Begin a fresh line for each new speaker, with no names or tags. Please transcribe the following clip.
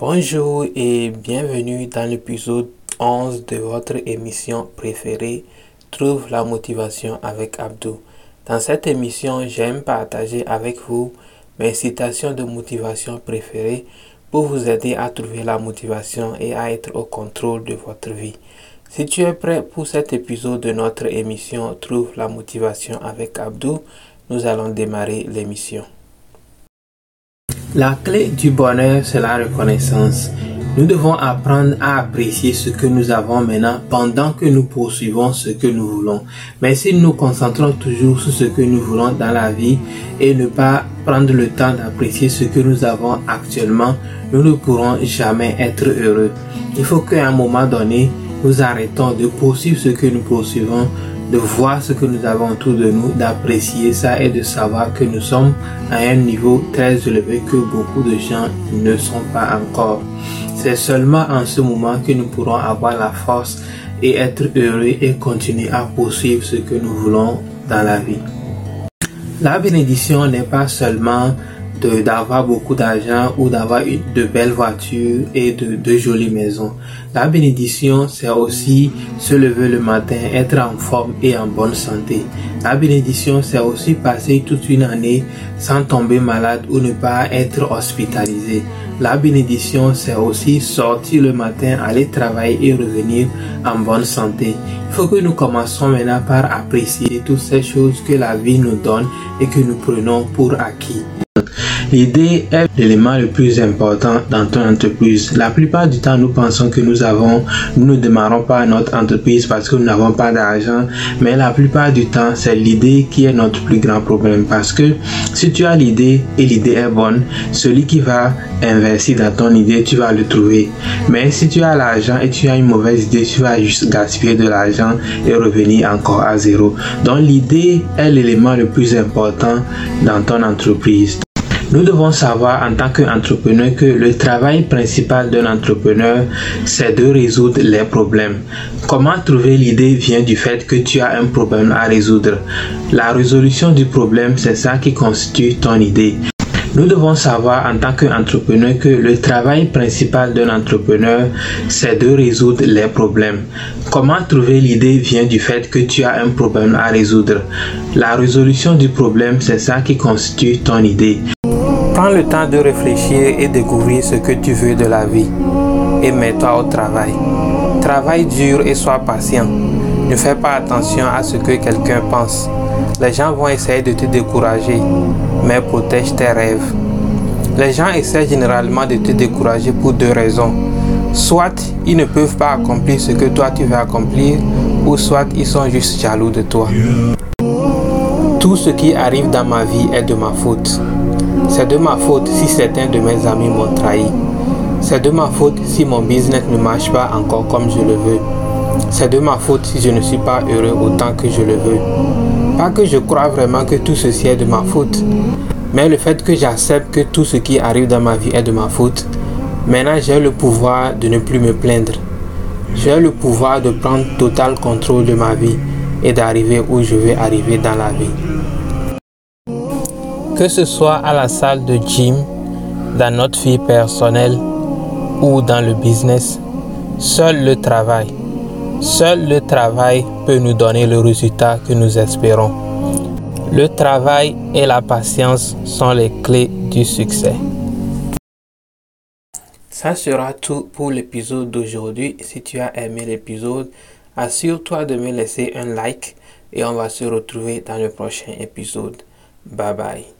Bonjour et bienvenue dans l'épisode 11 de votre émission préférée Trouve la motivation avec Abdou. Dans cette émission, j'aime partager avec vous mes citations de motivation préférées pour vous aider à trouver la motivation et à être au contrôle de votre vie. Si tu es prêt pour cet épisode de notre émission Trouve la motivation avec Abdou, nous allons démarrer l'émission. La clé du bonheur, c'est la reconnaissance. Nous devons apprendre à apprécier ce que nous avons maintenant pendant que nous poursuivons ce que nous voulons. Mais si nous nous concentrons toujours sur ce que nous voulons dans la vie et ne pas prendre le temps d'apprécier ce que nous avons actuellement, nous ne pourrons jamais être heureux. Il faut qu'à un moment donné, nous arrêtons de poursuivre ce que nous poursuivons de voir ce que nous avons autour de nous, d'apprécier ça et de savoir que nous sommes à un niveau très élevé que beaucoup de gens ne sont pas encore. C'est seulement en ce moment que nous pourrons avoir la force et être heureux et continuer à poursuivre ce que nous voulons dans la vie. La bénédiction n'est pas seulement d'avoir beaucoup d'argent ou d'avoir de belles voitures et de, jolies maisons. La bénédiction, c'est aussi se lever le matin, être en forme et en bonne santé. La bénédiction, c'est aussi passer toute une année sans tomber malade ou ne pas être hospitalisé. La bénédiction, c'est aussi sortir le matin, aller travailler et revenir en bonne santé. Il faut que nous commençons maintenant par apprécier toutes ces choses que la vie nous donne et que nous prenons pour acquis. L'idée est l'élément le plus important dans ton entreprise. La plupart du temps, nous pensons que nous avons, nous ne démarrons pas notre entreprise parce que nous n'avons pas d'argent, mais la plupart du temps, c'est l'idée qui est notre plus grand problème parce que si tu as l'idée et l'idée est bonne, celui qui va investir dans ton idée, tu vas le trouver. Mais si tu as l'argent et tu as une mauvaise idée, tu vas juste gaspiller de l'argent et revenir encore à zéro. Donc l'idée est l'élément le plus important dans ton entreprise. Nous devons savoir en tant qu'entrepreneur que le travail principal d'un entrepreneur, c'est de résoudre les problèmes. Comment trouver l'idée vient du fait que tu as un problème à résoudre. La résolution du problème, c'est ça qui constitue ton idée. Nous devons savoir en tant qu'entrepreneur que le travail principal d'un entrepreneur, c'est de résoudre les problèmes. Comment trouver l'idée vient du fait que tu as un problème à résoudre. La résolution du problème, c'est ça qui constitue ton idée. Prends le temps de réfléchir et découvrir ce que tu veux de la vie. Et mets-toi au travail. Travaille dur et sois patient. Ne fais pas attention à ce que quelqu'un pense. Les gens vont essayer de te décourager, mais protège tes rêves. Les gens essaient généralement de te décourager pour deux raisons. Soit ils ne peuvent pas accomplir ce que toi tu veux accomplir, ou soit ils sont juste jaloux de toi. Tout ce qui arrive dans ma vie est de ma faute. C'est de ma faute si certains de mes amis m'ont trahi. C'est de ma faute si mon business ne marche pas encore comme je le veux. C'est de ma faute si je ne suis pas heureux autant que je le veux. Pas que je crois vraiment que tout ceci est de ma faute, mais le fait que j'accepte que tout ce qui arrive dans ma vie est de ma faute, maintenant j'ai le pouvoir de ne plus me plaindre. J'ai le pouvoir de prendre total contrôle de ma vie et d'arriver où je veux arriver dans la vie. Que ce soit à la salle de gym, dans notre vie personnelle ou dans le business, seul le travail Seul le travail peut nous donner le résultat que nous espérons. Le travail et la patience sont les clés du succès. Ça sera tout pour l'épisode d'aujourd'hui. Si tu as aimé l'épisode, assure-toi de me laisser un like et on va se retrouver dans le prochain épisode. Bye bye.